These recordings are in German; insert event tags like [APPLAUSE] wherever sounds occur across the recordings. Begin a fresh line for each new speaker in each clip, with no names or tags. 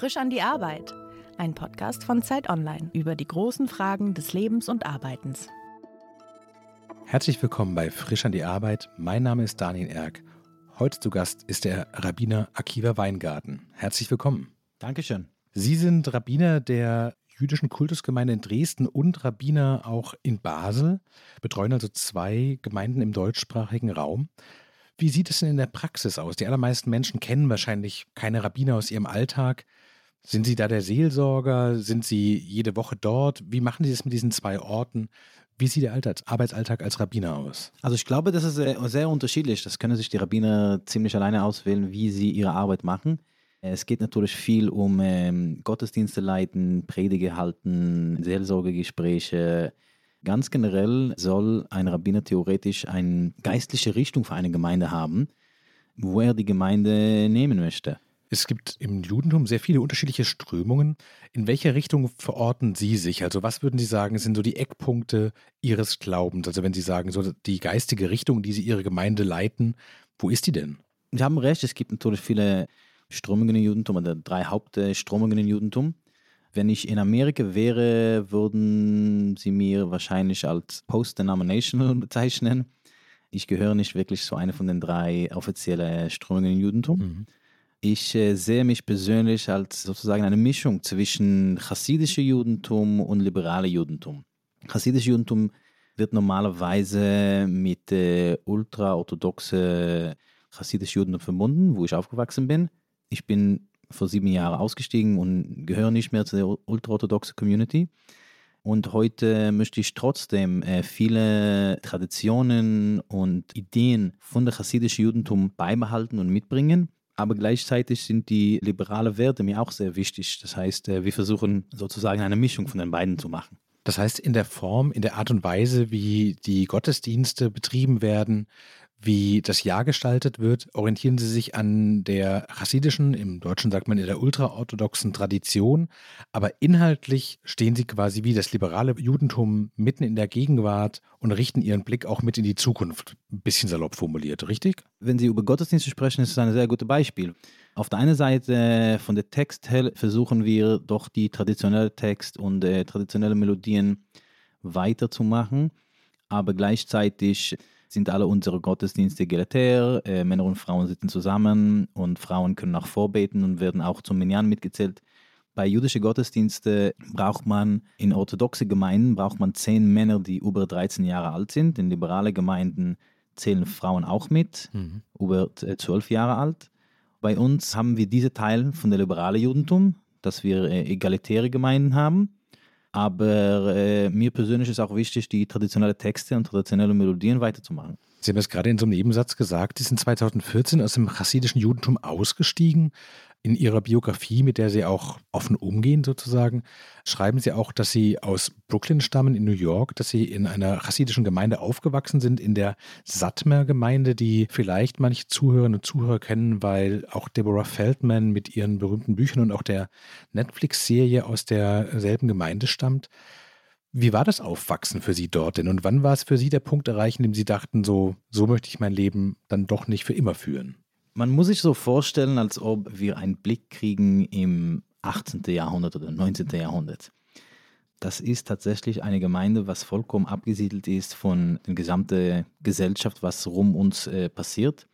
Frisch an die Arbeit. Ein Podcast von Zeit Online über die großen Fragen des Lebens und Arbeitens.
Herzlich willkommen bei Frisch an die Arbeit. Mein Name ist Daniel Erck. Heute zu Gast ist der Rabbiner Akiva Weingarten. Herzlich willkommen.
Dankeschön.
Sie sind Rabbiner der jüdischen Kultusgemeinde in Dresden und Rabbiner auch in Basel, betreuen also zwei Gemeinden im deutschsprachigen Raum. Wie sieht es denn in der Praxis aus? Die allermeisten Menschen kennen wahrscheinlich keine Rabbiner aus ihrem Alltag. Sind Sie da der Seelsorger? Sind Sie jede Woche dort? Wie machen Sie es mit diesen zwei Orten? Wie sieht der Alltags Arbeitsalltag als Rabbiner aus?
Also ich glaube, das ist sehr, sehr unterschiedlich. Das können sich die Rabbiner ziemlich alleine auswählen, wie sie ihre Arbeit machen. Es geht natürlich viel um ähm, Gottesdienste leiten, Predige halten, Seelsorgegespräche, Ganz generell soll ein Rabbiner theoretisch eine geistliche Richtung für eine Gemeinde haben, wo er die Gemeinde nehmen möchte.
Es gibt im Judentum sehr viele unterschiedliche Strömungen. In welcher Richtung verorten Sie sich? Also was würden Sie sagen, sind so die Eckpunkte Ihres Glaubens? Also wenn Sie sagen, so die geistige Richtung, die Sie Ihre Gemeinde leiten, wo ist die denn?
Sie haben recht, es gibt natürlich viele Strömungen im Judentum oder drei Hauptströmungen im Judentum. Wenn ich in Amerika wäre, würden sie mir wahrscheinlich als Post-Denominational [LAUGHS] bezeichnen. Ich gehöre nicht wirklich zu einer von den drei offiziellen Strömungen im Judentum. Mhm. Ich äh, sehe mich persönlich als sozusagen eine Mischung zwischen chassidischem Judentum und liberalem Judentum. Chassidisch Judentum wird normalerweise mit äh, ultraorthodoxe chassidisch Judentum verbunden, wo ich aufgewachsen bin. Ich bin vor sieben Jahren ausgestiegen und gehöre nicht mehr zu der ultraorthodoxen Community. Und heute möchte ich trotzdem äh, viele Traditionen und Ideen von der chassidischen Judentum beibehalten und mitbringen. Aber gleichzeitig sind die liberalen Werte mir auch sehr wichtig. Das heißt, äh, wir versuchen sozusagen eine Mischung von den beiden zu machen.
Das heißt, in der Form, in der Art und Weise, wie die Gottesdienste betrieben werden, wie das Jahr gestaltet wird, orientieren sie sich an der chassidischen, im Deutschen sagt man in der ultraorthodoxen Tradition, aber inhaltlich stehen sie quasi wie das liberale Judentum mitten in der Gegenwart und richten ihren Blick auch mit in die Zukunft, ein bisschen salopp formuliert, richtig?
Wenn Sie über Gottesdienste sprechen, ist es ein sehr gutes Beispiel. Auf der einen Seite von der Text her versuchen wir doch die traditionelle Text und äh, traditionelle Melodien weiterzumachen, aber gleichzeitig sind alle unsere Gottesdienste egalitär. Äh, Männer und Frauen sitzen zusammen und Frauen können auch vorbeten und werden auch zum Minyan mitgezählt. Bei jüdischen Gottesdiensten braucht man in orthodoxe Gemeinden braucht man zehn Männer, die über 13 Jahre alt sind. In liberale Gemeinden zählen Frauen auch mit, mhm. über äh, zwölf Jahre alt. Bei uns haben wir diese Teil von der liberalen Judentum, dass wir äh, egalitäre Gemeinden haben. Aber äh, mir persönlich ist auch wichtig, die traditionellen Texte und traditionelle Melodien weiterzumachen.
Sie haben es gerade in so einem Nebensatz gesagt, Sie sind 2014 aus dem chassidischen Judentum ausgestiegen in Ihrer Biografie, mit der Sie auch offen umgehen sozusagen, schreiben Sie auch, dass Sie aus Brooklyn stammen in New York, dass Sie in einer chassidischen Gemeinde aufgewachsen sind, in der Satmer-Gemeinde, die vielleicht manche Zuhörerinnen und Zuhörer kennen, weil auch Deborah Feldman mit ihren berühmten Büchern und auch der Netflix-Serie aus derselben Gemeinde stammt. Wie war das Aufwachsen für Sie dort denn? Und wann war es für Sie der Punkt erreichen, in dem Sie dachten, so, so möchte ich mein Leben dann doch nicht für immer führen?
Man muss sich so vorstellen, als ob wir einen Blick kriegen im 18. Jahrhundert oder 19. Jahrhundert. Das ist tatsächlich eine Gemeinde, was vollkommen abgesiedelt ist von der gesamten Gesellschaft, was rum uns äh, passiert.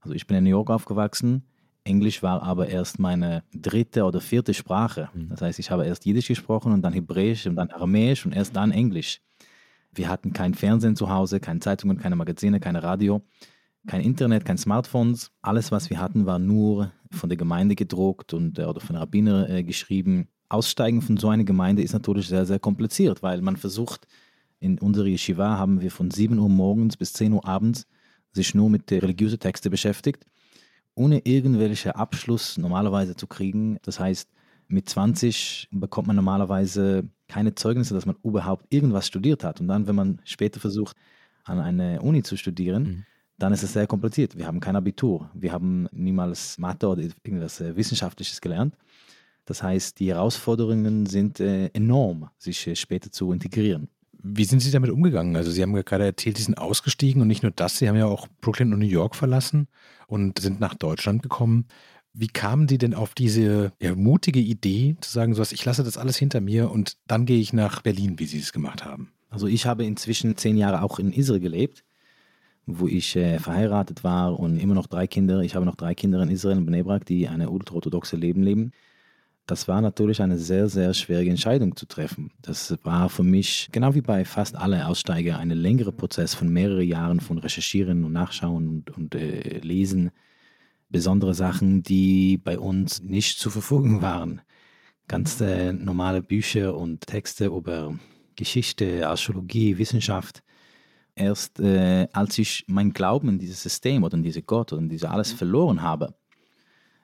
Also ich bin in New York aufgewachsen. Englisch war aber erst meine dritte oder vierte Sprache. Mhm. Das heißt, ich habe erst Jiddisch gesprochen und dann Hebräisch und dann Aramäisch und erst dann Englisch. Wir hatten kein Fernsehen zu Hause, keine Zeitungen, keine Magazine, keine Radio kein Internet, kein Smartphones. Alles, was wir hatten, war nur von der Gemeinde gedruckt und, äh, oder von Rabbiner äh, geschrieben. Aussteigen von so einer Gemeinde ist natürlich sehr, sehr kompliziert, weil man versucht, in unserer Yeshiva haben wir von 7 Uhr morgens bis 10 Uhr abends sich nur mit religiösen Texten beschäftigt, ohne irgendwelche Abschluss normalerweise zu kriegen. Das heißt, mit 20 bekommt man normalerweise keine Zeugnisse, dass man überhaupt irgendwas studiert hat. Und dann, wenn man später versucht, an eine Uni zu studieren, mhm dann ist es sehr kompliziert. Wir haben kein Abitur, wir haben niemals Mathe oder irgendwas äh, Wissenschaftliches gelernt. Das heißt, die Herausforderungen sind äh, enorm, sich äh, später zu integrieren.
Wie sind Sie damit umgegangen? Also Sie haben ja gerade erzählt, Sie sind ausgestiegen und nicht nur das, Sie haben ja auch Brooklyn und New York verlassen und sind nach Deutschland gekommen. Wie kamen Sie denn auf diese ja, mutige Idee, zu sagen, so was, ich lasse das alles hinter mir und dann gehe ich nach Berlin, wie Sie es gemacht haben?
Also ich habe inzwischen zehn Jahre auch in Israel gelebt, wo ich äh, verheiratet war und immer noch drei Kinder. Ich habe noch drei Kinder in Israel, in Bnebrak, die eine ultraorthodoxe Leben leben. Das war natürlich eine sehr, sehr schwierige Entscheidung zu treffen. Das war für mich, genau wie bei fast allen Aussteiger, ein längerer Prozess von mehreren Jahren von Recherchieren und Nachschauen und, und äh, Lesen besondere Sachen, die bei uns nicht zur Verfügung waren. Ganz äh, normale Bücher und Texte über Geschichte, Archäologie, Wissenschaft. Erst äh, als ich mein Glauben in dieses System oder in diese Gott oder in diese alles mhm. verloren habe,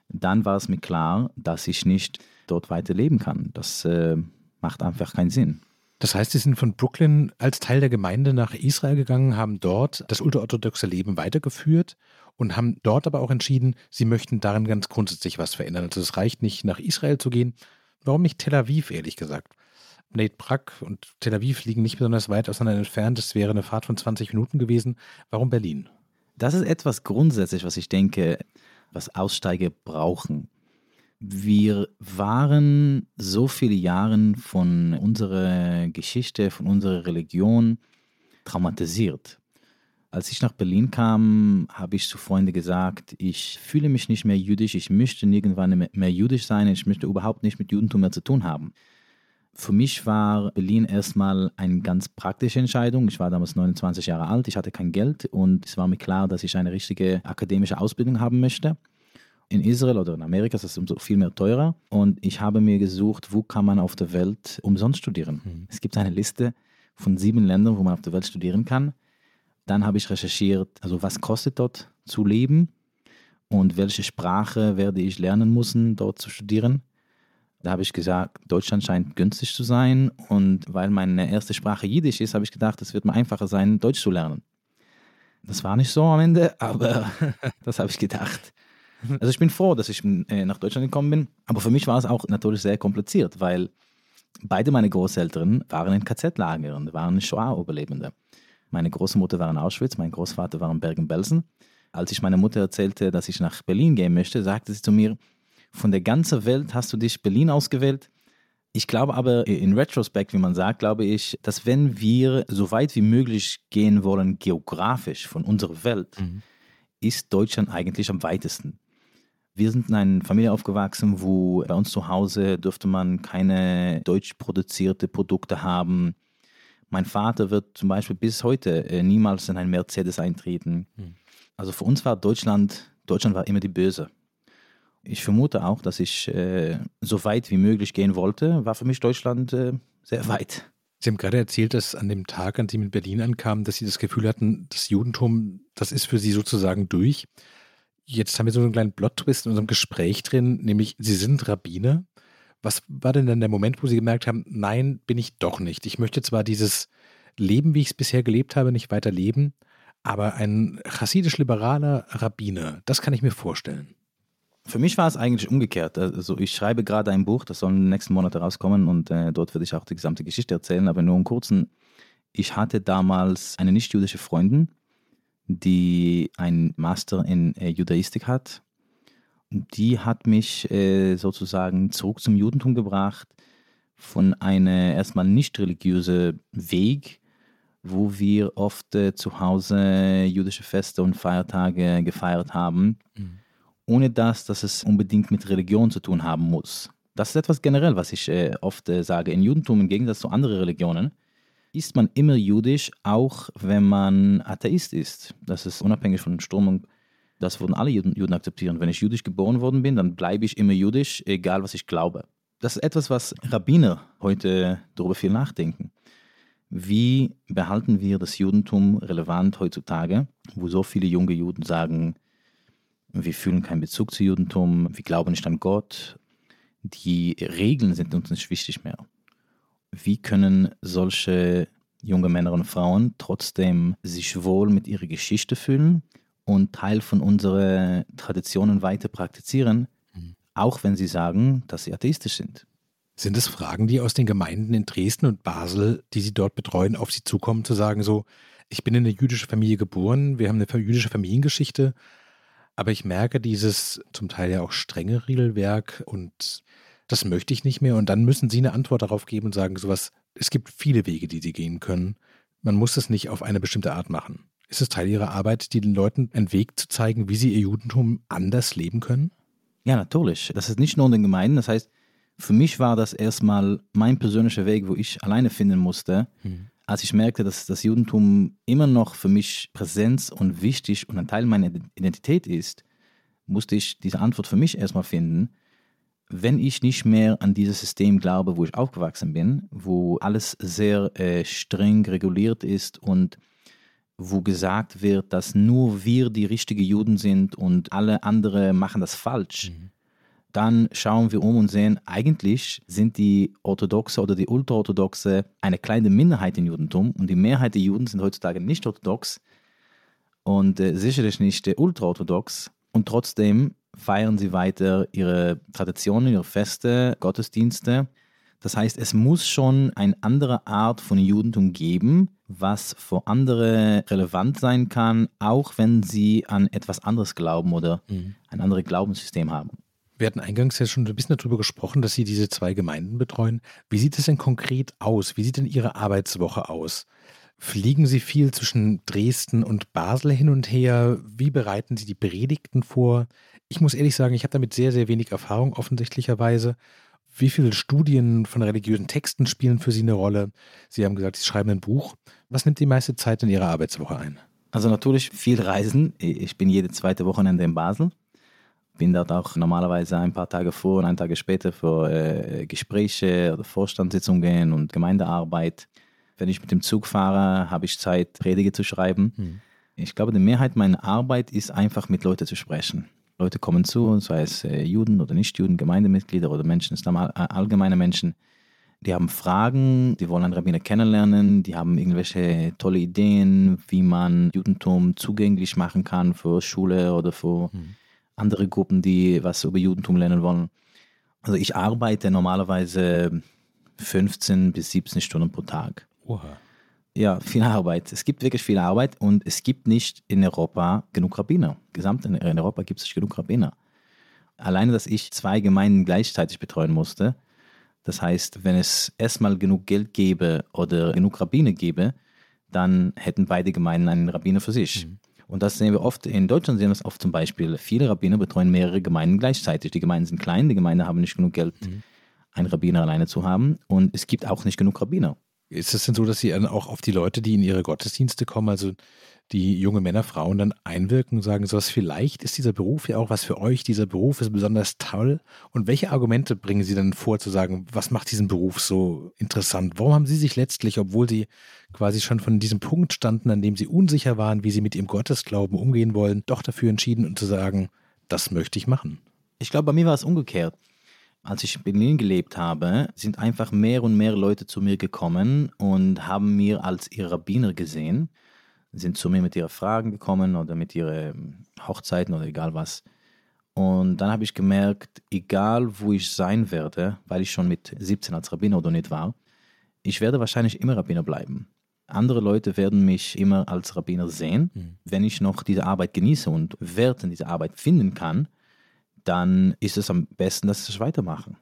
dann war es mir klar, dass ich nicht dort weiterleben kann. Das äh, macht einfach keinen Sinn.
Das heißt, Sie sind von Brooklyn als Teil der Gemeinde nach Israel gegangen, haben dort das ultraorthodoxe Leben weitergeführt und haben dort aber auch entschieden, sie möchten darin ganz grundsätzlich was verändern. Also es reicht nicht, nach Israel zu gehen. Warum nicht Tel Aviv, ehrlich gesagt? Nate Brack und Tel Aviv liegen nicht besonders weit auseinander entfernt. Es wäre eine Fahrt von 20 Minuten gewesen. Warum Berlin?
Das ist etwas grundsätzlich, was ich denke, was Aussteiger brauchen. Wir waren so viele Jahre von unserer Geschichte, von unserer Religion traumatisiert. Als ich nach Berlin kam, habe ich zu Freunden gesagt, ich fühle mich nicht mehr jüdisch, ich möchte irgendwann mehr jüdisch sein, ich möchte überhaupt nicht mit Judentum mehr zu tun haben. Für mich war Berlin erstmal eine ganz praktische Entscheidung. Ich war damals 29 Jahre alt, ich hatte kein Geld und es war mir klar, dass ich eine richtige akademische Ausbildung haben möchte. In Israel oder in Amerika ist das viel mehr teurer und ich habe mir gesucht, wo kann man auf der Welt umsonst studieren. Mhm. Es gibt eine Liste von sieben Ländern, wo man auf der Welt studieren kann. Dann habe ich recherchiert, also was kostet dort zu leben und welche Sprache werde ich lernen müssen, dort zu studieren. Da habe ich gesagt, Deutschland scheint günstig zu sein und weil meine erste Sprache Jiddisch ist, habe ich gedacht, es wird mir einfacher sein, Deutsch zu lernen. Das war nicht so am Ende, [LAUGHS] aber [LAUGHS] das habe ich gedacht. Also ich bin froh, dass ich äh, nach Deutschland gekommen bin, aber für mich war es auch natürlich sehr kompliziert, weil beide meine Großeltern waren in KZ-Lagern, waren Shoah-Überlebende. Meine Großmutter war in Auschwitz, mein Großvater war in Bergen-Belsen. Als ich meiner Mutter erzählte, dass ich nach Berlin gehen möchte, sagte sie zu mir, von der ganzen Welt hast du dich Berlin ausgewählt. Ich glaube aber, in Retrospekt, wie man sagt, glaube ich, dass wenn wir so weit wie möglich gehen wollen, geografisch von unserer Welt, mhm. ist Deutschland eigentlich am weitesten. Wir sind in einer Familie aufgewachsen, wo bei uns zu Hause dürfte man keine deutsch produzierte Produkte haben. Mein Vater wird zum Beispiel bis heute äh, niemals in ein Mercedes eintreten. Hm. Also für uns war Deutschland, Deutschland war immer die Böse. Ich vermute auch, dass ich äh, so weit wie möglich gehen wollte, war für mich Deutschland äh, sehr weit.
Sie haben gerade erzählt, dass an dem Tag, an dem Sie in Berlin ankamen, dass Sie das Gefühl hatten, das Judentum, das ist für Sie sozusagen durch. Jetzt haben wir so einen kleinen Plot-Twist in unserem Gespräch drin, nämlich Sie sind Rabbiner was war denn dann der Moment, wo Sie gemerkt haben, nein, bin ich doch nicht. Ich möchte zwar dieses Leben, wie ich es bisher gelebt habe, nicht weiter leben, aber ein chassidisch-liberaler Rabbiner, das kann ich mir vorstellen.
Für mich war es eigentlich umgekehrt. Also ich schreibe gerade ein Buch, das soll in den nächsten Monaten rauskommen und äh, dort würde ich auch die gesamte Geschichte erzählen, aber nur im kurzen. Ich hatte damals eine nicht-jüdische Freundin, die einen Master in äh, Judaistik hat die hat mich äh, sozusagen zurück zum Judentum gebracht von einem erstmal nicht religiösen Weg, wo wir oft äh, zu Hause jüdische Feste und Feiertage gefeiert haben, mhm. Ohne dass, dass es unbedingt mit Religion zu tun haben muss. Das ist etwas generell, was ich äh, oft äh, sage. In Judentum im Gegensatz zu anderen Religionen ist man immer jüdisch, auch wenn man Atheist ist. Das ist unabhängig von Strömung das würden alle Juden akzeptieren. Wenn ich jüdisch geboren worden bin, dann bleibe ich immer jüdisch, egal was ich glaube. Das ist etwas, was Rabbiner heute darüber viel nachdenken. Wie behalten wir das Judentum relevant heutzutage, wo so viele junge Juden sagen, wir fühlen keinen Bezug zu Judentum, wir glauben nicht an Gott, die Regeln sind uns nicht wichtig mehr. Wie können solche junge Männer und Frauen trotzdem sich wohl mit ihrer Geschichte fühlen und Teil von unseren Traditionen weiter praktizieren, mhm. auch wenn sie sagen, dass sie atheistisch sind.
Sind es Fragen, die aus den Gemeinden in Dresden und Basel, die Sie dort betreuen, auf Sie zukommen, zu sagen, so, ich bin in eine jüdische Familie geboren, wir haben eine jüdische Familiengeschichte, Aber ich merke dieses zum Teil ja auch strenge Regelwerk und das möchte ich nicht mehr. Und dann müssen Sie eine Antwort darauf geben und sagen, sowas, es gibt viele Wege, die Sie gehen können. Man muss es nicht auf eine bestimmte Art machen. Ist es Teil Ihrer Arbeit, den Leuten einen Weg zu zeigen, wie sie ihr Judentum anders leben können?
Ja, natürlich. Das ist nicht nur in den Gemeinden. Das heißt, für mich war das erstmal mein persönlicher Weg, wo ich alleine finden musste, hm. Als ich merkte, dass das Judentum immer noch für mich Präsenz und wichtig und ein Teil meiner Identität ist, musste ich diese Antwort für mich erstmal finden. Wenn ich nicht mehr an dieses System glaube, wo ich aufgewachsen bin, wo alles sehr äh, streng reguliert ist und wo gesagt wird, dass nur wir die richtigen Juden sind und alle anderen machen das falsch, mhm. Dann schauen wir um und sehen, eigentlich sind die Orthodoxe oder die Ultraorthodoxe eine kleine Minderheit im Judentum und die Mehrheit der Juden sind heutzutage nicht orthodox und äh, sicherlich nicht äh, ultraorthodox und trotzdem feiern sie weiter ihre Traditionen, ihre Feste, Gottesdienste. Das heißt, es muss schon eine andere Art von Judentum geben, was für andere relevant sein kann, auch wenn sie an etwas anderes glauben oder mhm. ein anderes Glaubenssystem haben.
Wir hatten eingangs ja schon ein bisschen darüber gesprochen, dass Sie diese zwei Gemeinden betreuen. Wie sieht es denn konkret aus? Wie sieht denn Ihre Arbeitswoche aus? Fliegen Sie viel zwischen Dresden und Basel hin und her? Wie bereiten Sie die Predigten vor? Ich muss ehrlich sagen, ich habe damit sehr, sehr wenig Erfahrung offensichtlicherweise. Wie viele Studien von religiösen Texten spielen für Sie eine Rolle? Sie haben gesagt, Sie schreiben ein Buch. Was nimmt die meiste Zeit in Ihrer Arbeitswoche ein?
Also natürlich viel Reisen. Ich bin jede zweite Wochenende in Basel. Bin dort auch normalerweise ein paar Tage vor und ein Tage später für äh, Gespräche oder Vorstandssitzungen und Gemeindearbeit. Wenn ich mit dem Zug fahre, habe ich Zeit, Predige zu schreiben. Hm. Ich glaube, die Mehrheit meiner Arbeit ist einfach mit Leuten zu sprechen. Leute kommen zu, sei es äh, Juden oder Nicht-Juden, Gemeindemitglieder oder Menschen, Islam, allgemeine Menschen. Die haben Fragen, die wollen einen Rabbiner kennenlernen, die haben irgendwelche tolle Ideen, wie man Judentum zugänglich machen kann für Schule oder für mhm. Andere Gruppen, die was über Judentum lernen wollen. Also ich arbeite normalerweise 15 bis 17 Stunden pro Tag.
Oha
ja, viel Arbeit. Es gibt wirklich viel Arbeit und es gibt nicht in Europa genug Rabbiner. Gesamt in Europa gibt es nicht genug Rabbiner. Alleine, dass ich zwei Gemeinden gleichzeitig betreuen musste, das heißt, wenn es erstmal genug Geld gäbe oder genug Rabbiner gäbe, dann hätten beide Gemeinden einen Rabbiner für sich. Mhm. Und das sehen wir oft, in Deutschland sehen wir es oft zum Beispiel, viele Rabbiner betreuen mehrere Gemeinden gleichzeitig. Die Gemeinden sind klein, die Gemeinden haben nicht genug Geld, mhm. einen Rabbiner alleine zu haben und es gibt auch nicht genug Rabbiner.
Ist es denn so, dass Sie dann auch auf die Leute, die in Ihre Gottesdienste kommen, also die junge Männer, Frauen dann einwirken und sagen, so was vielleicht ist dieser Beruf ja auch was für euch, dieser Beruf ist besonders toll. Und welche Argumente bringen Sie dann vor, zu sagen, was macht diesen Beruf so interessant? Warum haben Sie sich letztlich, obwohl Sie quasi schon von diesem Punkt standen, an dem Sie unsicher waren, wie Sie mit Ihrem Gottesglauben umgehen wollen, doch dafür entschieden und zu sagen, das möchte ich machen?
Ich glaube, bei mir war es umgekehrt als ich in Berlin gelebt habe, sind einfach mehr und mehr Leute zu mir gekommen und haben mir als ihr Rabbiner gesehen, sind zu mir mit ihren Fragen gekommen oder mit ihren Hochzeiten oder egal was. Und dann habe ich gemerkt, egal wo ich sein werde, weil ich schon mit 17 als Rabbiner oder nicht war, ich werde wahrscheinlich immer Rabbiner bleiben. Andere Leute werden mich immer als Rabbiner sehen, mhm. wenn ich noch diese Arbeit genieße und Wert in dieser Arbeit finden kann dann ist es am besten, dass sie es weitermachen.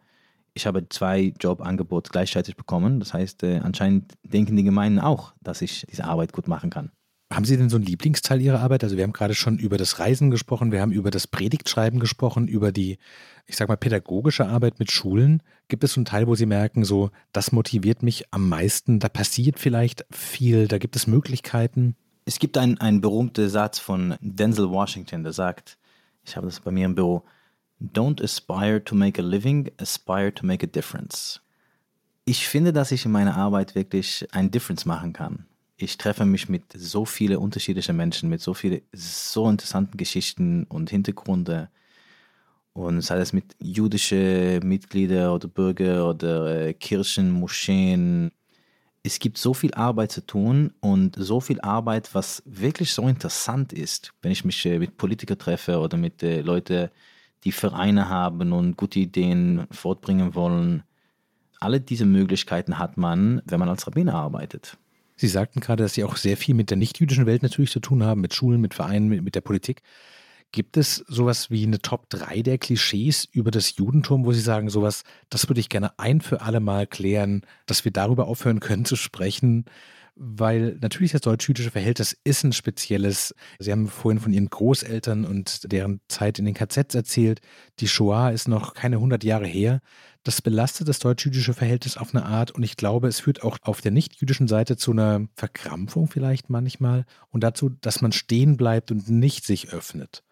Ich habe zwei Jobangebote gleichzeitig bekommen. Das heißt, äh, anscheinend denken die Gemeinden auch, dass ich diese Arbeit gut machen kann.
Haben Sie denn so einen Lieblingsteil Ihrer Arbeit? Also wir haben gerade schon über das Reisen gesprochen, wir haben über das Predigtschreiben gesprochen, über die, ich sag mal, pädagogische Arbeit mit Schulen. Gibt es so einen Teil, wo Sie merken, so, das motiviert mich am meisten, da passiert vielleicht viel, da gibt es Möglichkeiten?
Es gibt einen, einen berühmten Satz von Denzel Washington, der sagt, ich habe das bei mir im Büro, Don't aspire to make a living, aspire to make a difference. Ich finde, dass ich in meiner Arbeit wirklich ein Difference machen kann. Ich treffe mich mit so vielen unterschiedlichen Menschen, mit so vielen so interessanten Geschichten und Hintergründe. Und sei es mit jüdischen Mitgliedern oder Bürger oder äh, Kirchen, Moscheen. Es gibt so viel Arbeit zu tun und so viel Arbeit, was wirklich so interessant ist, wenn ich mich äh, mit Politikern treffe oder mit äh, Leuten die Vereine haben und gute Ideen fortbringen wollen. Alle diese Möglichkeiten hat man, wenn man als Rabbiner arbeitet.
Sie sagten gerade, dass Sie auch sehr viel mit der nichtjüdischen Welt natürlich zu tun haben, mit Schulen, mit Vereinen, mit, mit der Politik. Gibt es sowas wie eine Top 3 der Klischees über das Judentum, wo Sie sagen, sowas, das würde ich gerne ein für alle Mal klären, dass wir darüber aufhören können zu sprechen? Weil natürlich das deutsch-jüdische Verhältnis ist ein spezielles. Sie haben vorhin von Ihren Großeltern und deren Zeit in den KZs erzählt. Die Shoah ist noch keine 100 Jahre her. Das belastet das deutsch-jüdische Verhältnis auf eine Art und ich glaube, es führt auch auf der nicht-jüdischen Seite zu einer Verkrampfung vielleicht manchmal und dazu, dass man stehen bleibt und nicht sich öffnet.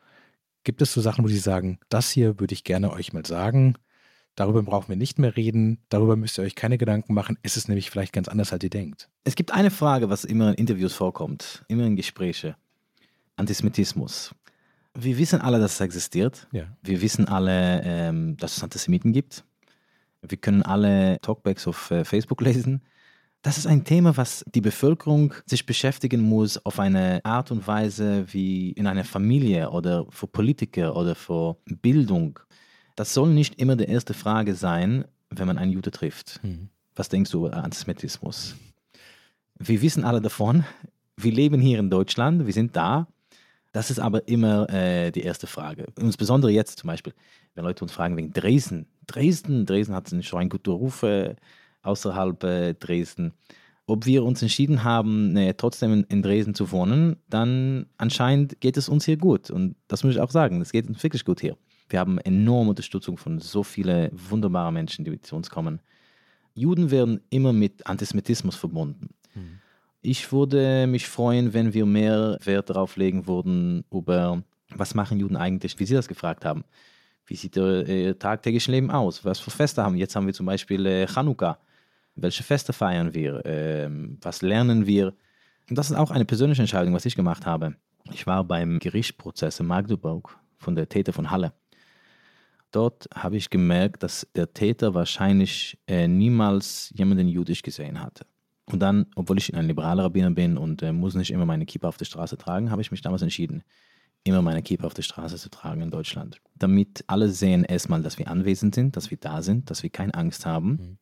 Gibt es so Sachen, wo Sie sagen, das hier würde ich gerne euch mal sagen, Darüber brauchen wir nicht mehr reden. Darüber müsst ihr euch keine Gedanken machen. Es ist nämlich vielleicht ganz anders, als ihr denkt.
Es gibt eine Frage, was immer in Interviews vorkommt, immer in Gesprächen. Antisemitismus. Wir wissen alle, dass es existiert.
Ja.
Wir wissen alle, ähm, dass es Antisemiten gibt. Wir können alle Talkbacks auf äh, Facebook lesen. Das ist ein Thema, was die Bevölkerung sich beschäftigen muss auf eine Art und Weise wie in einer Familie oder für Politiker oder für Bildung. Das soll nicht immer die erste Frage sein, wenn man einen Jude trifft. Mhm. Was denkst du über Antisemitismus? Wir wissen alle davon. Wir leben hier in Deutschland, wir sind da. Das ist aber immer äh, die erste Frage. Insbesondere jetzt zum Beispiel, wenn Leute uns fragen wegen Dresden. Dresden, Dresden hat schon einen guten Ruf äh, außerhalb äh, Dresden. Ob wir uns entschieden haben, äh, trotzdem in, in, Dresden zu wohnen, dann anscheinend geht es uns hier gut. Und das muss ich auch sagen, es geht uns wirklich gut hier. Wir haben enorme Unterstützung von so vielen wunderbaren Menschen, die zu uns kommen. Juden werden immer mit Antisemitismus verbunden. Mhm. Ich würde mich freuen, wenn wir mehr Wert darauf legen würden, über was machen Juden eigentlich, wie Sie das gefragt haben. Wie sieht ihr äh, tagtägliche Leben aus? Was für Feste haben wir? Jetzt haben wir zum Beispiel äh, Chanukka. Welche Feste feiern wir? Äh, was lernen wir? Und das ist auch eine persönliche Entscheidung, was ich gemacht habe. Ich war beim Gerichtsprozess in Magdeburg von der Täter von Halle. Dort habe ich gemerkt, dass der Täter wahrscheinlich äh, niemals jemanden jüdisch gesehen hatte. Und dann, obwohl ich ein liberaler Rabbiner bin und äh, muss nicht immer meine Kippa auf der Straße tragen, habe ich mich damals entschieden, immer meine Kippa auf der Straße zu tragen in Deutschland. Damit alle sehen erstmal, dass wir anwesend sind, dass wir da sind, dass wir keine Angst haben mhm.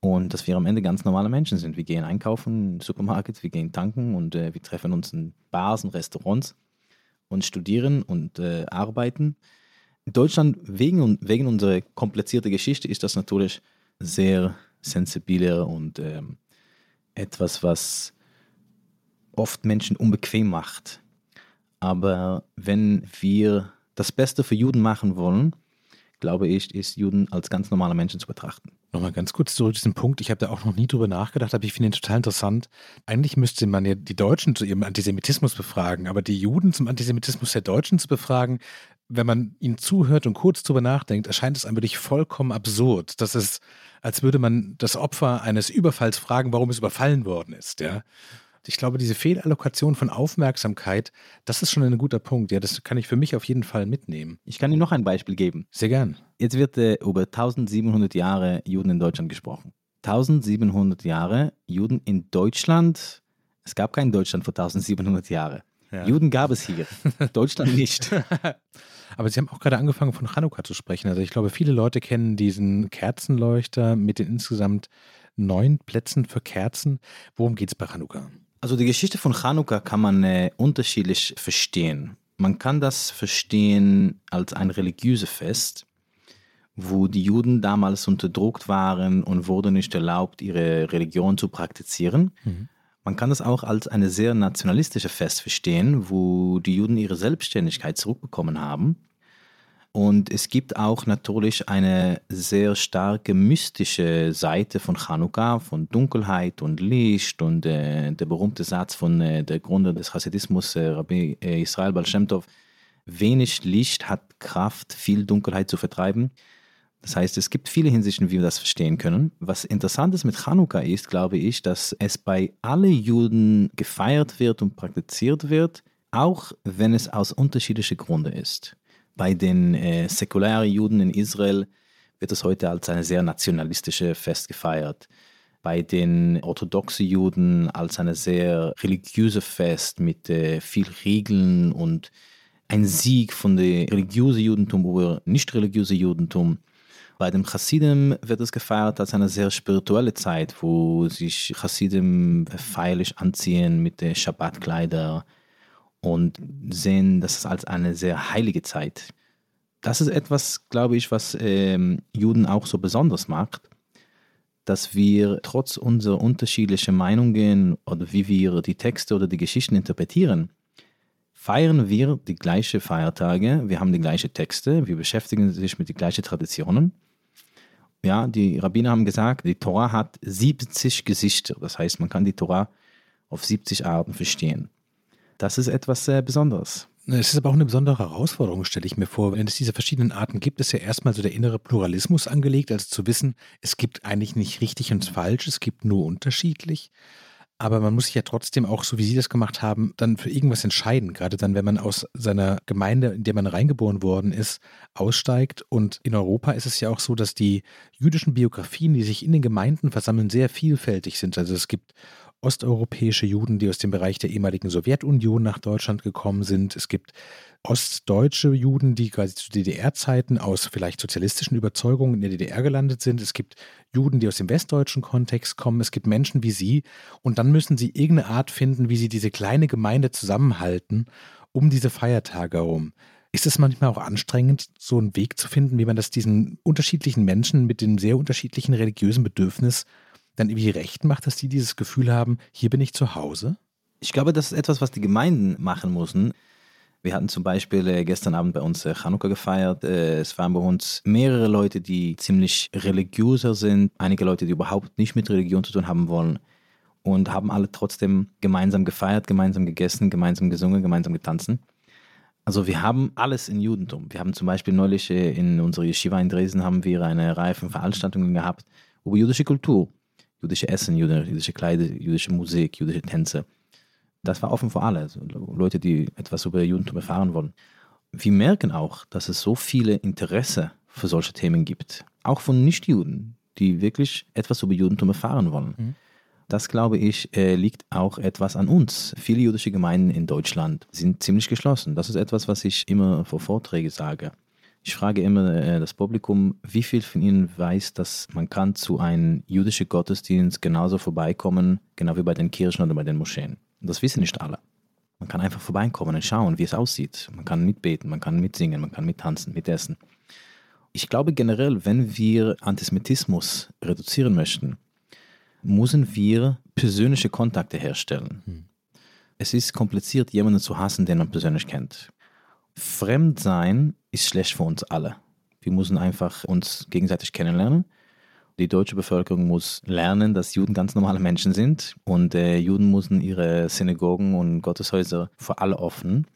und dass wir am Ende ganz normale Menschen sind. Wir gehen einkaufen, Supermarkt, wir gehen tanken und äh, wir treffen uns in Bars und Restaurants und studieren und äh, arbeiten. Deutschland, wegen, wegen unserer komplizierten Geschichte, ist das natürlich sehr sensibiler und ähm, etwas, was oft Menschen unbequem macht. Aber wenn wir das Beste für Juden machen wollen, glaube ich, ist Juden als ganz normale Menschen zu betrachten.
Nochmal ganz kurz zurück zu diesem Punkt. Ich habe da auch noch nie drüber nachgedacht, aber ich finde ihn total interessant. Eigentlich müsste man ja die Deutschen zu ihrem Antisemitismus befragen, aber die Juden zum Antisemitismus der Deutschen zu befragen, wenn man ihnen zuhört und kurz drüber nachdenkt, erscheint es einem wirklich vollkommen absurd. Das ist, als würde man das Opfer eines Überfalls fragen, warum es überfallen worden ist, ja. Ich glaube, diese Fehlallokation von Aufmerksamkeit, das ist schon ein guter Punkt. Ja, das kann ich für mich auf jeden Fall mitnehmen.
Ich kann Ihnen noch ein Beispiel geben.
Sehr gern.
Jetzt wird äh, über 1700 Jahre Juden in Deutschland gesprochen. 1700 Jahre Juden in Deutschland. Es gab kein Deutschland vor 1700 Jahren. Ja. Juden gab es hier, Deutschland nicht. [LAUGHS]
Aber Sie haben auch gerade angefangen von Chanukka zu sprechen. Also ich glaube, viele Leute kennen diesen Kerzenleuchter mit den insgesamt neun Plätzen für Kerzen. Worum geht es bei Chanukka?
Also die Geschichte von Chanukka kann man äh, unterschiedlich verstehen. Man kann das verstehen als ein religiöses Fest, wo die Juden damals unterdrückt waren und wurde nicht erlaubt, ihre Religion zu praktizieren. Mhm. Man kann das auch als eine sehr nationalistische Fest verstehen, wo die Juden ihre Selbstständigkeit zurückbekommen haben. Und es gibt auch natürlich eine sehr starke mystische Seite von Chanukka, von Dunkelheit und Licht und äh, der berühmte Satz von äh, der Gründer des Hasidismus, äh, Rabbi äh, Israel Baal Shem Tov, wenig Licht hat Kraft, viel Dunkelheit zu vertreiben. Das heißt, es gibt viele Hinsichten, wie wir das verstehen können. Was interessant ist mit Chanukka ist, glaube ich, dass es bei allen Juden gefeiert wird und praktiziert wird, auch wenn es aus unterschiedlichen Gründen ist. Bei den äh, säkulären Juden in Israel wird es heute als ein sehr nationalistisches Fest gefeiert. Bei den orthodoxen Juden als ein sehr religiöses Fest mit äh, viel Regeln und ein Sieg von dem religiösen Judentum über nicht religiöse Judentum. Bei dem Chassidim wird es gefeiert als eine sehr spirituelle Zeit, wo sich Chassidim feierlich anziehen mit den Schabbatkleider und sehen das als eine sehr heilige Zeit. Das ist etwas, glaube ich, was ähm, Juden auch so besonders macht, dass wir trotz unserer unterschiedlichen Meinungen oder wie wir die Texte oder die Geschichten interpretieren, feiern wir die gleichen Feiertage, wir haben die gleichen Texte, wir beschäftigen sich mit den gleichen Traditionen. Ja, die Rabbiner haben gesagt, die Torah hat 70 Gesichter. Das heißt, man kann die Torah auf 70 Arten verstehen. Das ist etwas sehr Besonderes.
Es ist aber auch eine besondere Herausforderung, stelle ich mir vor. Wenn es diese verschiedenen Arten gibt, ist ja erstmal so der innere Pluralismus angelegt, also zu wissen, es gibt eigentlich nicht richtig und falsch, es gibt nur unterschiedlich. Aber man muss sich ja trotzdem auch, so wie Sie das gemacht haben, dann für irgendwas entscheiden. Gerade dann, wenn man aus seiner Gemeinde, in der man reingeboren worden ist, aussteigt. Und in Europa ist es ja auch so, dass die jüdischen Biografien, die sich in den Gemeinden versammeln, sehr vielfältig sind. Also es gibt osteuropäische Juden, die aus dem Bereich der ehemaligen Sowjetunion nach Deutschland gekommen sind. Es gibt ostdeutsche Juden, die quasi zu DDR-Zeiten aus vielleicht sozialistischen Überzeugungen in der DDR gelandet sind. Es gibt Juden, die aus dem westdeutschen Kontext kommen. Es gibt Menschen wie Sie. Und dann müssen Sie irgendeine Art finden, wie Sie diese kleine Gemeinde zusammenhalten um diese Feiertage herum. Ist es manchmal auch anstrengend, so einen Weg zu finden, wie man das diesen unterschiedlichen Menschen mit den sehr unterschiedlichen religiösen Bedürfnissen dann irgendwie recht macht, dass die dieses Gefühl haben, hier bin ich zu Hause?
Ich glaube, das ist etwas, was die Gemeinden machen müssen. Wir hatten zum Beispiel äh, gestern Abend bei uns äh, Chanukka gefeiert. Äh, es waren bei uns mehrere Leute, die ziemlich religiöser sind, einige Leute, die überhaupt nicht mit Religion zu tun haben wollen und haben alle trotzdem gemeinsam gefeiert, gemeinsam gegessen, gemeinsam gesungen, gemeinsam getanzt. Also wir haben alles in Judentum. Wir haben zum Beispiel neulich in unserer Yeshiva in Dresden haben wir eine Reihe von Veranstaltungen gehabt über jüdische Kultur jüdische Essen, jüdische Kleider, jüdische Musik, jüdische Tänze. Das war offen für alle, also Leute, die etwas über Judentum erfahren wollen. Wir merken auch, dass es so viele Interesse für solche Themen gibt, auch von Nichtjuden, die wirklich etwas über Judentum erfahren wollen. Mhm. Das, glaube ich, äh, liegt auch etwas an uns. Viele jüdische Gemeinden in Deutschland sind ziemlich geschlossen. Das ist etwas, was ich immer vor Vorträgen sage. Ich frage immer äh, das Publikum, wie viel von Ihnen weiß, dass man kann zu einem jüdischen Gottesdienst genauso vorbeikommen, genau wie bei den Kirchen oder bei den Moscheen. Und das wissen nicht alle. Man kann einfach vorbeikommen und schauen, wie es aussieht. Man kann mitbeten, man kann mitsingen, man kann mittanzen, mitessen. Ich glaube generell, wenn wir Antisemitismus reduzieren möchten, müssen wir persönliche Kontakte herstellen. Hm. Es ist kompliziert, jemanden zu hassen, den man persönlich kennt. Fremdsein ist schlecht für uns alle. Wir müssen einfach uns gegenseitig kennenlernen. Die deutsche Bevölkerung muss lernen, dass Juden ganz normale Menschen sind und äh, Juden müssen ihre Synagogen und Gotteshäuser für alle öffnen,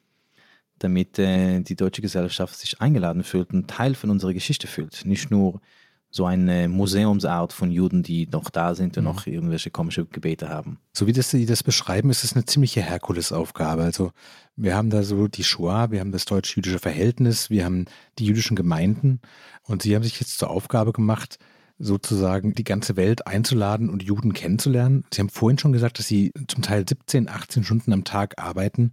damit äh, die deutsche Gesellschaft sich eingeladen fühlt und Teil von unserer Geschichte fühlt. Nicht nur so eine Museumsart von Juden, die noch da sind und mhm. noch irgendwelche komische Gebete haben.
So wie das Sie das beschreiben, ist es eine ziemliche Herkulesaufgabe. Also wir haben da so die Shoah, wir haben das deutsch-jüdische Verhältnis, wir haben die jüdischen Gemeinden und Sie haben sich jetzt zur Aufgabe gemacht, sozusagen die ganze Welt einzuladen und Juden kennenzulernen. Sie haben vorhin schon gesagt, dass Sie zum Teil 17, 18 Stunden am Tag arbeiten.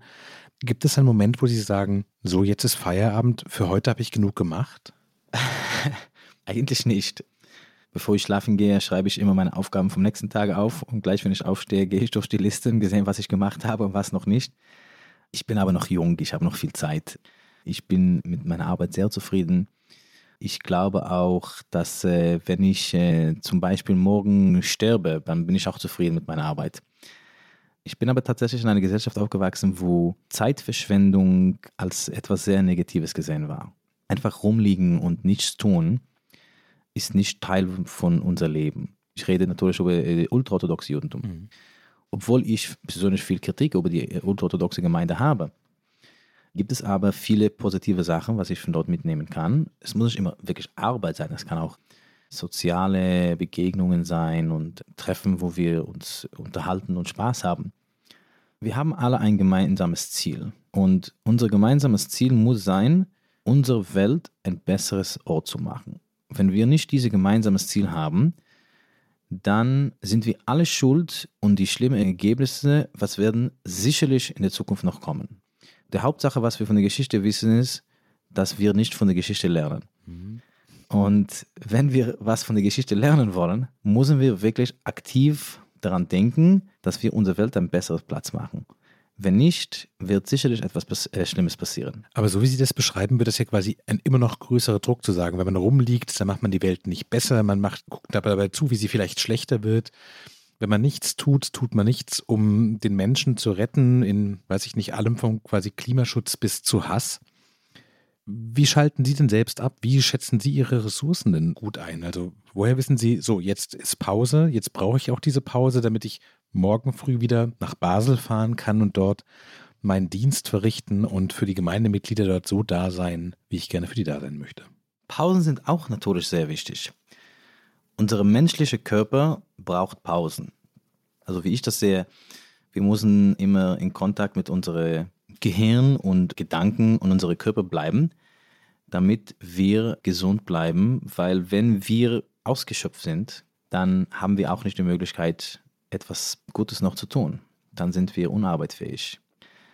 Gibt es einen Moment, wo Sie sagen, so jetzt ist Feierabend, für heute habe ich genug gemacht? [LAUGHS]
Eigentlich nicht. Bevor ich schlafen gehe, schreibe ich immer meine Aufgaben vom nächsten Tag auf und gleich, wenn ich aufstehe, gehe ich durch die Liste und gesehen, was ich gemacht habe und was noch nicht. Ich bin aber noch jung, ich habe noch viel Zeit. Ich bin mit meiner Arbeit sehr zufrieden. Ich glaube auch, dass äh, wenn ich äh, zum Beispiel morgen sterbe, dann bin ich auch zufrieden mit meiner Arbeit. Ich bin aber tatsächlich in einer Gesellschaft aufgewachsen, wo Zeitverschwendung als etwas sehr Negatives gesehen war. Einfach rumliegen und nichts tun ist nicht Teil von unser Leben. Ich rede natürlich über die ultraorthodoxe Judentum. Mhm. Obwohl ich persönlich viel Kritik über die ultraorthodoxe Gemeinde habe, gibt es aber viele positive Sachen, was ich von dort mitnehmen kann. Es muss nicht immer wirklich Arbeit sein, es kann auch soziale Begegnungen sein und Treffen, wo wir uns unterhalten und Spaß haben. Wir haben alle ein gemeinsames Ziel und unser gemeinsames Ziel muss sein, unsere Welt ein besseres Ort zu machen wenn wir nicht dieses gemeinsames Ziel haben, dann sind wir alle schuld und die schlimmen Ergebnisse, was werden sicherlich in der Zukunft noch kommen. Die Hauptsache, was wir von der Geschichte wissen, ist, dass wir nicht von der Geschichte lernen. Mhm. Und wenn wir was von der Geschichte lernen wollen, müssen wir wirklich aktiv daran denken, dass wir unsere Welt ein besseres Platz machen. Wenn nicht, wird sicherlich etwas äh, Schlimmes passieren.
Aber so wie Sie das beschreiben, wird das ja quasi ein immer noch größerer Druck zu sagen. Wenn man rumliegt, dann macht man die Welt nicht besser, man macht, guckt dabei zu, wie sie vielleicht schlechter wird. Wenn man nichts tut, tut man nichts, um den Menschen zu retten, in, weiß ich nicht, allem vom quasi Klimaschutz bis zu Hass. Wie schalten Sie denn selbst ab? Wie schätzen Sie Ihre Ressourcen denn gut ein? Also, woher wissen Sie, so, jetzt ist Pause, jetzt brauche ich auch diese Pause, damit ich morgen früh wieder nach Basel fahren kann und dort meinen Dienst verrichten und für die Gemeindemitglieder dort so da sein, wie ich gerne für die da sein möchte?
Pausen sind auch natürlich sehr wichtig. Unser menschlicher Körper braucht Pausen. Also, wie ich das sehe, wir müssen immer in Kontakt mit unserem Gehirn und Gedanken und unserem Körper bleiben, damit wir gesund bleiben, weil wenn wir ausgeschöpft sind, dann haben wir auch nicht die Möglichkeit, etwas Gutes noch zu tun. Dann sind wir unarbeitsfähig.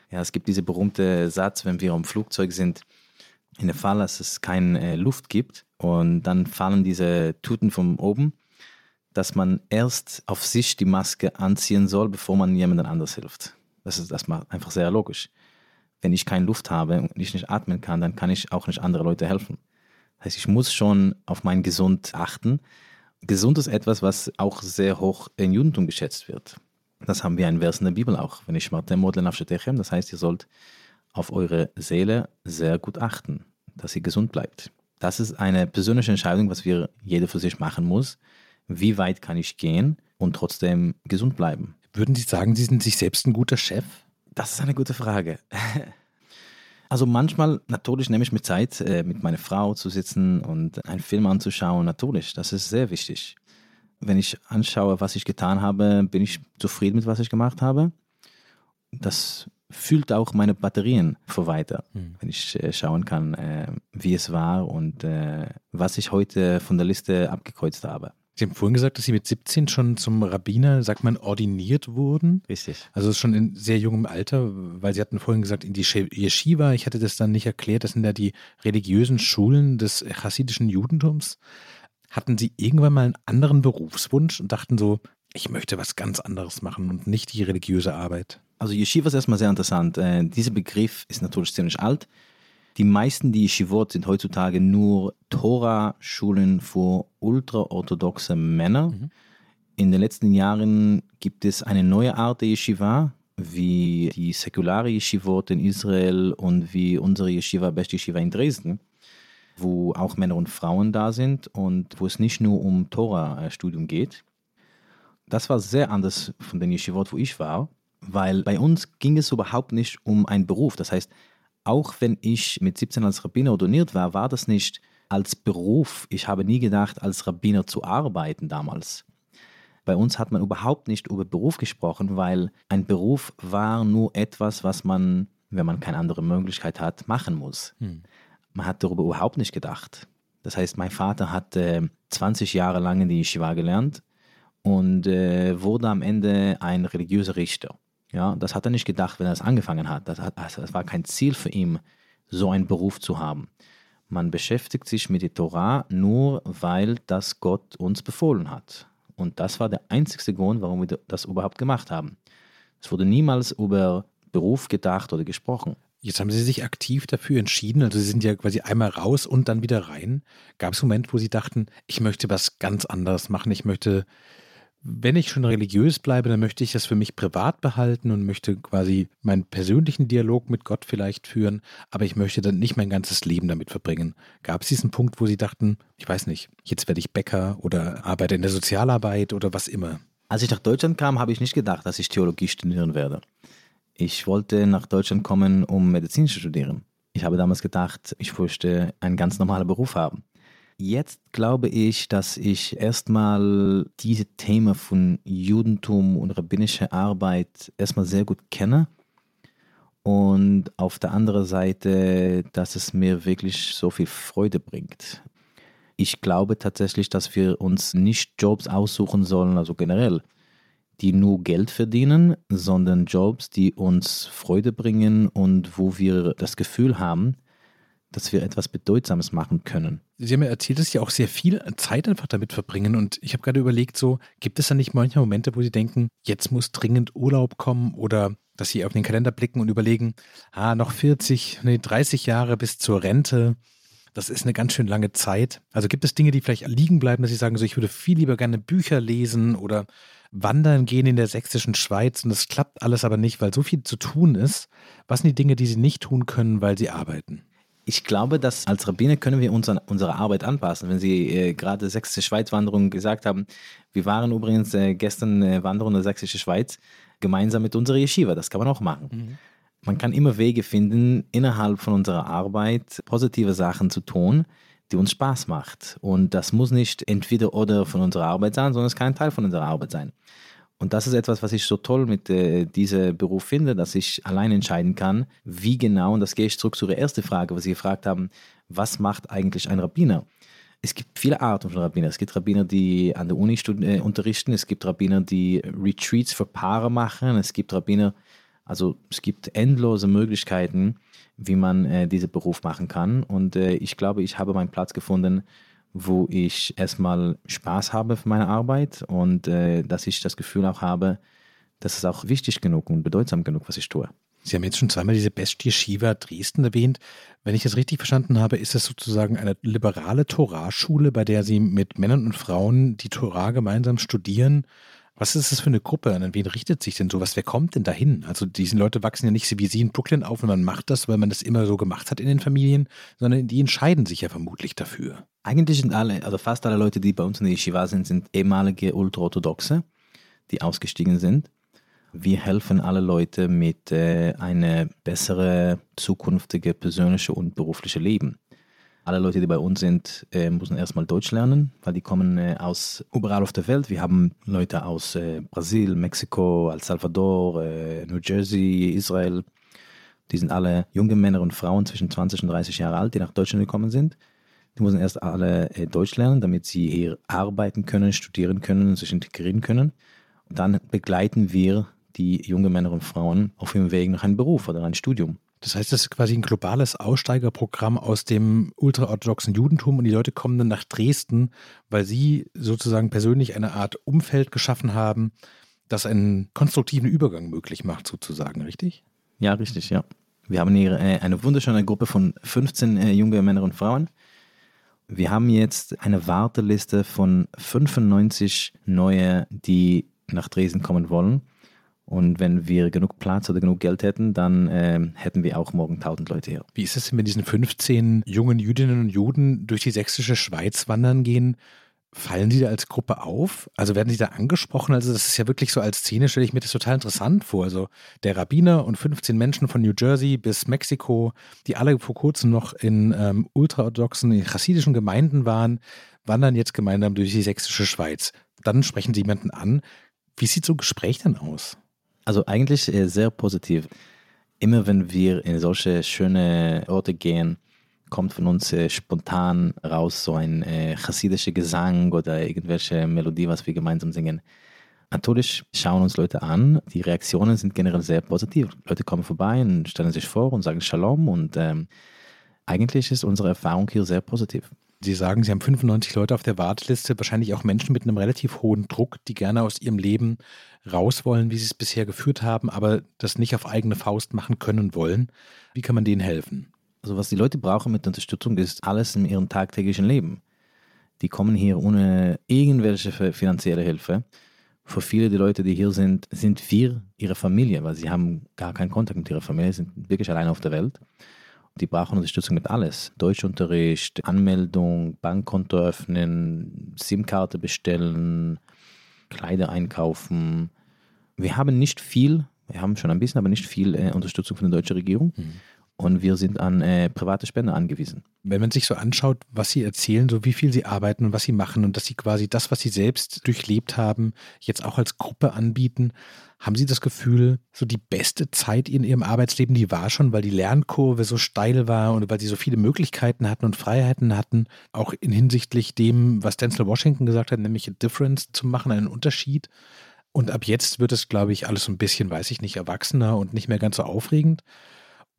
Ja, es gibt diesen berühmten Satz, wenn wir im Flugzeug sind, in der Fall, dass es keine äh, Luft gibt und dann fallen diese Tuten von oben, dass man erst auf sich die Maske anziehen soll, bevor man jemandem anders hilft. Das ist erstmal einfach sehr logisch. Wenn ich keine Luft habe und ich nicht atmen kann, dann kann ich auch nicht anderen Leuten helfen. Das heißt, ich muss schon auf mein Gesund achten. Gesund ist etwas, was auch sehr hoch in Judentum geschätzt wird. Das haben wir ein Vers in der Bibel auch. Wenn ich aufstechem, das heißt, ihr sollt auf eure Seele sehr gut achten, dass sie gesund bleibt. Das ist eine persönliche Entscheidung, was wir jeder für sich machen muss. Wie weit kann ich gehen und trotzdem gesund bleiben?
Würden Sie sagen, Sie sind sich selbst ein guter Chef?
Das ist eine gute Frage. [LAUGHS] Also manchmal, natürlich nehme ich mir Zeit, äh, mit meiner Frau zu sitzen und einen Film anzuschauen. Natürlich, das ist sehr wichtig. Wenn ich anschaue, was ich getan habe, bin ich zufrieden mit, was ich gemacht habe. Das fühlt auch meine Batterien für weiter, mhm. wenn ich äh, schauen kann, äh, wie es war und was ich heute von der Liste abgekreuzt habe.
Sie haben vorhin gesagt, dass Sie mit 17 schon zum Rabbiner, sagt man, ordiniert wurden.
Richtig.
Also schon in sehr jungem Alter, weil Sie hatten vorhin gesagt, in die Yeshiva, ich hatte das dann nicht erklärt, das sind ja die religiösen Schulen des chassidischen Judentums. Hatten Sie irgendwann mal einen anderen Berufswunsch und dachten so, ich möchte was ganz anderes machen und nicht die religiöse Arbeit?
Also Yeshiva ist erstmal sehr interessant. Äh, dieser Begriff ist natürlich ziemlich alt. Die meisten die Yeshivot sind heutzutage nur Tora-Schulen für ultraorthodoxe Männer. Mhm. In den letzten Jahren gibt es eine neue Art der Yeshiva, wie die säkulare Yeshivot in Israel und wie unsere Yeshiva, Best Yeshiva in Dresden, wo auch Männer und Frauen da sind und wo es nicht nur um Tora-Studium geht. Das war sehr anders von den Yeshivot, wo ich war, weil bei uns ging es überhaupt nicht um einen Beruf. Das heißt, auch wenn ich mit 17 als Rabbiner ordiniert war, war das nicht als Beruf. Ich habe nie gedacht, als Rabbiner zu arbeiten damals. Bei uns hat man überhaupt nicht über Beruf gesprochen, weil ein Beruf war nur etwas, was man, wenn man keine andere Möglichkeit hat, machen muss. Hm. Man hat darüber überhaupt nicht gedacht. Das heißt, mein Vater hat äh, 20 Jahre lang in die Yeshiva gelernt und äh, wurde am Ende ein religiöser Richter. Ja, das hat er nicht gedacht, wenn er es angefangen hat. Das, hat. das war kein Ziel für ihn, so einen Beruf zu haben. Man beschäftigt sich mit der Torah nur, weil das Gott uns befohlen hat. Und das war der einzige Grund, warum wir das überhaupt gemacht haben. Es wurde niemals über Beruf gedacht oder gesprochen.
Jetzt haben Sie sich aktiv dafür entschieden, also Sie sind ja quasi einmal raus und dann wieder rein. Gab es Moment, wo Sie dachten, ich möchte was ganz anderes machen, ich möchte wenn ich schon religiös bleibe, dann möchte ich das für mich privat behalten und möchte quasi meinen persönlichen Dialog mit Gott vielleicht führen, aber ich möchte dann nicht mein ganzes Leben damit verbringen. Gab es diesen Punkt, wo Sie dachten, ich weiß nicht, jetzt werde ich Bäcker oder arbeite in der Sozialarbeit oder was immer?
Als ich nach Deutschland kam, habe ich nicht gedacht, dass ich Theologie studieren werde. Ich wollte nach Deutschland kommen, um Medizin zu studieren. Ich habe damals gedacht, ich möchte einen ganz normalen Beruf haben. Jetzt glaube ich, dass ich erstmal diese Themen von Judentum und rabbinischer Arbeit erstmal sehr gut kenne. Und auf der anderen Seite, dass es mir wirklich so viel Freude bringt. Ich glaube tatsächlich, dass wir uns nicht Jobs aussuchen sollen, also generell, die nur Geld verdienen, sondern Jobs, die uns Freude bringen und wo wir das Gefühl haben, dass wir etwas Bedeutsames machen können.
Sie haben ja erzählt, dass Sie auch sehr viel Zeit einfach damit verbringen. Und ich habe gerade überlegt, so, gibt es da nicht manchmal Momente, wo Sie denken, jetzt muss dringend Urlaub kommen oder dass Sie auf den Kalender blicken und überlegen, ah, noch 40, nee, 30 Jahre bis zur Rente. Das ist eine ganz schön lange Zeit. Also gibt es Dinge, die vielleicht liegen bleiben, dass Sie sagen, so, ich würde viel lieber gerne Bücher lesen oder wandern gehen in der sächsischen Schweiz und das klappt alles aber nicht, weil so viel zu tun ist. Was sind die Dinge, die Sie nicht tun können, weil Sie arbeiten?
Ich glaube, dass als Rabbiner können wir uns an unsere Arbeit anpassen. Wenn Sie äh, gerade sächsische Schweizwanderung gesagt haben, wir waren übrigens äh, gestern äh, wandern in der sächsische Schweiz gemeinsam mit unserer Yeshiva. Das kann man auch machen. Mhm. Man kann immer Wege finden, innerhalb von unserer Arbeit positive Sachen zu tun, die uns Spaß macht. Und das muss nicht entweder oder von unserer Arbeit sein, sondern es kann ein Teil von unserer Arbeit sein. Und das ist etwas, was ich so toll mit äh, diesem Beruf finde, dass ich allein entscheiden kann, wie genau, und das gehe ich zurück zu Ihrer ersten Frage, was Sie gefragt haben, was macht eigentlich ein Rabbiner? Es gibt viele Arten von Rabbiner. Es gibt Rabbiner, die an der Uni äh, unterrichten, es gibt Rabbiner, die Retreats für Paare machen, es gibt Rabbiner, also es gibt endlose Möglichkeiten, wie man äh, diesen Beruf machen kann. Und äh, ich glaube, ich habe meinen Platz gefunden, wo ich erstmal Spaß habe für meine Arbeit und äh, dass ich das Gefühl auch habe, dass es auch wichtig genug und bedeutsam genug, was ich tue.
Sie haben jetzt schon zweimal diese Bestie Shiva Dresden erwähnt. Wenn ich das richtig verstanden habe, ist das sozusagen eine liberale Torahschule, bei der Sie mit Männern und Frauen die Torah gemeinsam studieren was ist das für eine Gruppe? An wen richtet sich denn sowas? Wer kommt denn dahin? Also diese Leute wachsen ja nicht wie Sie in Brooklyn auf und man macht das, weil man das immer so gemacht hat in den Familien, sondern die entscheiden sich ja vermutlich dafür.
Eigentlich sind alle, also fast alle Leute, die bei uns in der Yeshiva sind, sind ehemalige Ultraorthodoxe, die ausgestiegen sind. Wir helfen alle Leute mit äh, eine bessere zukünftige persönliche und berufliche Leben. Alle Leute, die bei uns sind, äh, müssen erstmal Deutsch lernen, weil die kommen äh, aus überall auf der Welt. Wir haben Leute aus äh, Brasil, Mexiko, El Salvador, New Jersey, Israel. Die sind alle junge Männer und Frauen zwischen 20 und 30 Jahre alt, die nach Deutschland gekommen sind. Die müssen erst alle Deutsch lernen, damit sie hier arbeiten können, studieren können, sich integrieren können. Und dann begleiten wir die jungen Männer und Frauen auf ihrem Weg nach einem Beruf oder ein Studium.
Das heißt, das ist quasi ein globales Aussteigerprogramm aus dem ultraorthodoxen Judentum und die Leute kommen dann nach Dresden, weil sie sozusagen persönlich eine Art Umfeld geschaffen haben, das einen konstruktiven Übergang möglich macht, sozusagen, richtig?
Ja, richtig, ja. Wir haben hier eine wunderschöne Gruppe von 15 äh, junge Männer und Frauen. Wir haben jetzt eine Warteliste von 95 neue, die nach Dresden kommen wollen. Und wenn wir genug Platz oder genug Geld hätten, dann äh, hätten wir auch morgen 1000 Leute hier.
Wie ist es denn, wenn diesen 15 jungen Jüdinnen und Juden durch die sächsische Schweiz wandern gehen? Fallen Sie da als Gruppe auf? Also werden Sie da angesprochen? Also das ist ja wirklich so als Szene, stelle ich mir das total interessant vor. Also der Rabbiner und 15 Menschen von New Jersey bis Mexiko, die alle vor kurzem noch in ähm, ultraorthodoxen, in chassidischen Gemeinden waren, wandern jetzt gemeinsam durch die sächsische Schweiz. Dann sprechen Sie jemanden an. Wie sieht so ein Gespräch dann aus?
Also eigentlich äh, sehr positiv. Immer wenn wir in solche schöne Orte gehen, kommt von uns äh, spontan raus so ein äh, chassidischer Gesang oder irgendwelche Melodie, was wir gemeinsam singen. Natürlich schauen uns Leute an. Die Reaktionen sind generell sehr positiv. Leute kommen vorbei und stellen sich vor und sagen Shalom und ähm, eigentlich ist unsere Erfahrung hier sehr positiv.
Sie sagen, Sie haben 95 Leute auf der Warteliste, wahrscheinlich auch Menschen mit einem relativ hohen Druck, die gerne aus ihrem Leben raus wollen, wie sie es bisher geführt haben, aber das nicht auf eigene Faust machen können wollen. Wie kann man denen helfen?
Also was die Leute brauchen mit Unterstützung ist alles in ihrem tagtäglichen Leben. Die kommen hier ohne irgendwelche finanzielle Hilfe. Für viele der Leute, die hier sind, sind wir ihre Familie, weil sie haben gar keinen Kontakt mit ihrer Familie, sind wirklich alleine auf der Welt. Die brauchen Unterstützung mit alles. Deutschunterricht, Anmeldung, Bankkonto öffnen, SIM-Karte bestellen, Kleider einkaufen. Wir haben nicht viel, wir haben schon ein bisschen, aber nicht viel äh, Unterstützung von der deutschen Regierung. Mhm. Und wir sind an äh, private Spender angewiesen.
Wenn man sich so anschaut, was Sie erzählen, so wie viel Sie arbeiten und was Sie machen und dass Sie quasi das, was Sie selbst durchlebt haben, jetzt auch als Gruppe anbieten, haben Sie das Gefühl, so die beste Zeit in Ihrem Arbeitsleben, die war schon, weil die Lernkurve so steil war und weil Sie so viele Möglichkeiten hatten und Freiheiten hatten, auch in hinsichtlich dem, was Denzel Washington gesagt hat, nämlich a Difference zu machen, einen Unterschied. Und ab jetzt wird es, glaube ich, alles so ein bisschen, weiß ich nicht, erwachsener und nicht mehr ganz so aufregend.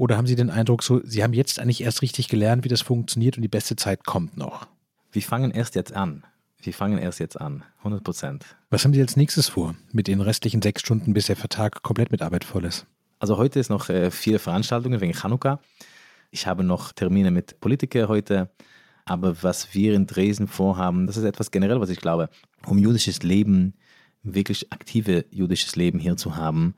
Oder haben Sie den Eindruck, so, Sie haben jetzt eigentlich erst richtig gelernt, wie das funktioniert und die beste Zeit kommt noch?
Wir fangen erst jetzt an. Wir fangen erst jetzt an, 100 Prozent.
Was haben Sie als nächstes vor mit den restlichen sechs Stunden, bis der Vertrag komplett mit Arbeit voll ist?
Also heute ist noch äh, viele Veranstaltungen wegen Chanukka. Ich habe noch Termine mit Politikern heute. Aber was wir in Dresden vorhaben, das ist etwas generell, was ich glaube, um jüdisches Leben, wirklich aktive jüdisches Leben hier zu haben,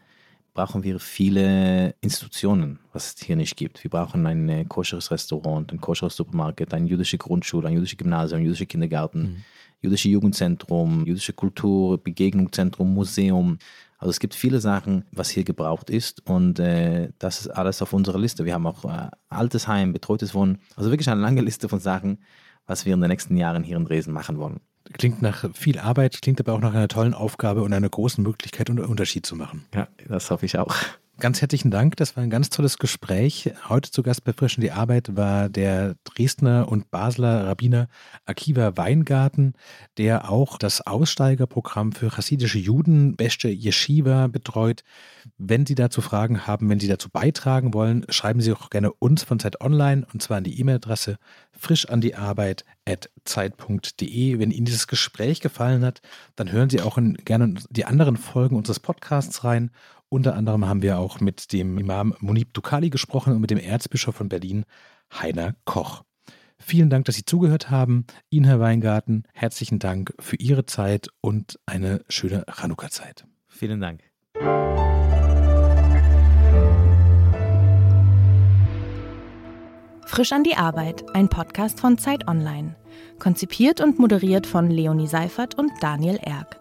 brauchen wir viele Institutionen, was es hier nicht gibt. Wir brauchen ein äh, koscheres Restaurant, ein koscheres Supermarkt, eine jüdische Grundschule, ein jüdisches Gymnasium, ein jüdischer Kindergarten, mhm. jüdische Jugendzentrum, jüdische Kultur, Begegnungszentrum, Museum. Also es gibt viele Sachen, was hier gebraucht ist und äh, das ist alles auf unserer Liste. Wir haben auch äh, altes Heim, betreutes Wohnen, also wirklich eine lange Liste von Sachen, was wir in den nächsten Jahren hier in Dresden machen wollen.
Klingt nach viel Arbeit, klingt aber auch nach einer tollen Aufgabe und einer großen Möglichkeit, einen Unterschied zu machen.
Ja, das hoffe ich auch.
Ganz herzlichen Dank. Das war ein ganz tolles Gespräch. Heute zu Gast bei Frischen die Arbeit war der Dresdner und Basler Rabbiner Akiva Weingarten, der auch das Aussteigerprogramm für chassidische Juden, Beste Yeshiva, betreut. Wenn Sie dazu Fragen haben, wenn Sie dazu beitragen wollen, schreiben Sie auch gerne uns von Zeit Online und zwar an die E-Mail-Adresse frischandiarbeit.zeit.de. Wenn Ihnen dieses Gespräch gefallen hat, dann hören Sie auch in, gerne die anderen Folgen unseres Podcasts rein unter anderem haben wir auch mit dem Imam Munib Dukali gesprochen und mit dem Erzbischof von Berlin, Heiner Koch. Vielen Dank, dass Sie zugehört haben. Ihnen, Herr Weingarten, herzlichen Dank für Ihre Zeit und eine schöne Chanukka-Zeit.
Vielen Dank.
Frisch an die Arbeit, ein Podcast von Zeit Online. Konzipiert und moderiert von Leonie Seifert und Daniel Erck.